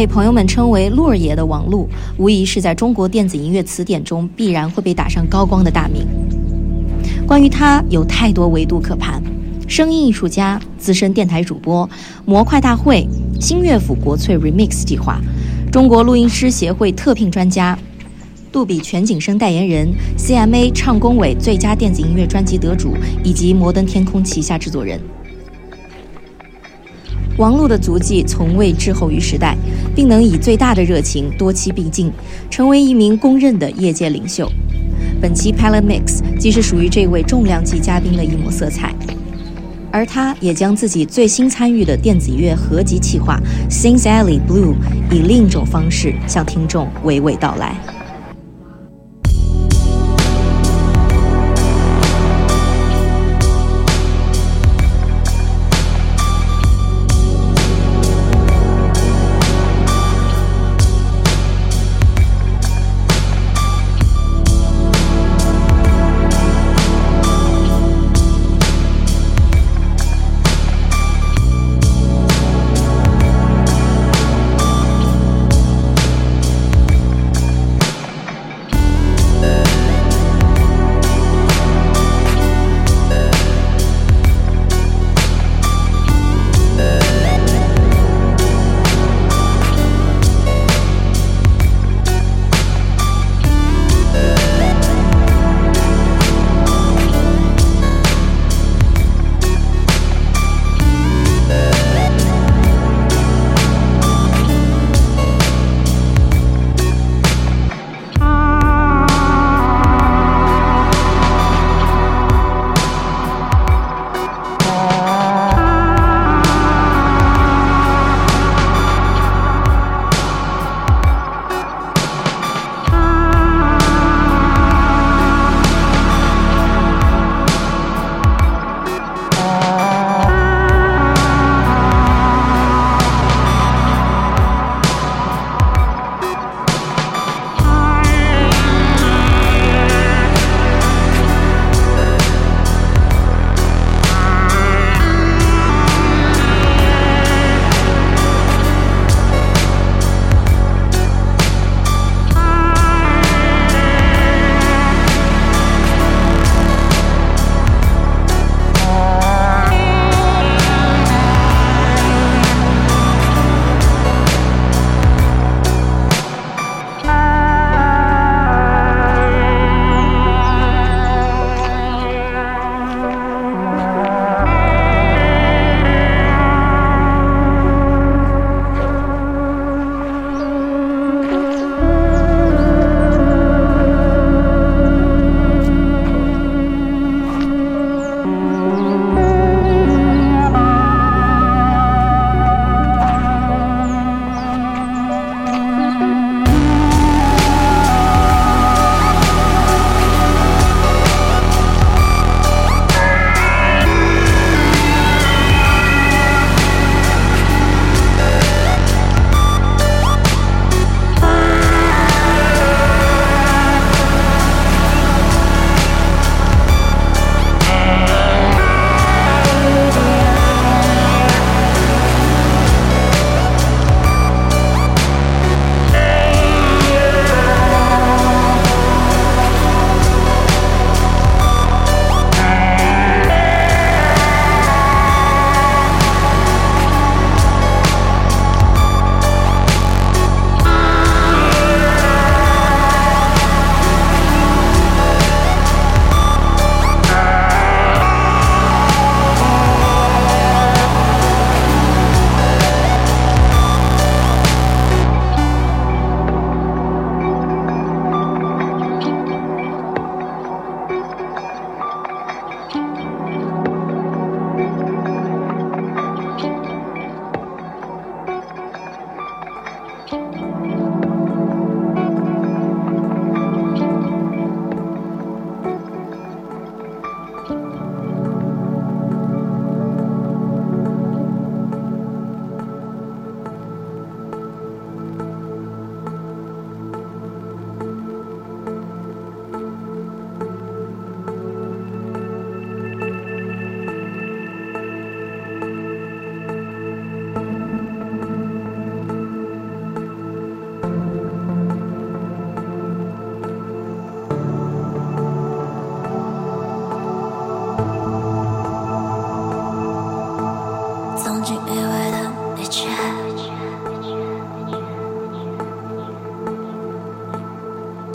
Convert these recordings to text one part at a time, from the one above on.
被朋友们称为“洛儿爷”的王璐，无疑是在中国电子音乐词典中必然会被打上高光的大名。关于他，有太多维度可盘：声音艺术家、资深电台主播、模块大会、新乐府国粹 Remix 计划、中国录音师协会特聘专家、杜比全景声代言人、CMA 唱工委最佳电子音乐专辑得主，以及摩登天空旗下制作人。王璐的足迹从未滞后于时代，并能以最大的热情多期并进，成为一名公认的业界领袖。本期 Palette Mix 即是属于这位重量级嘉宾的一抹色彩，而他也将自己最新参与的电子乐合集企划《Sings Alley Blue》以另一种方式向听众娓娓道来。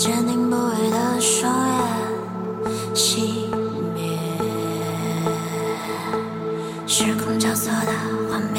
坚定不移的双眼熄灭，时空交错的画面。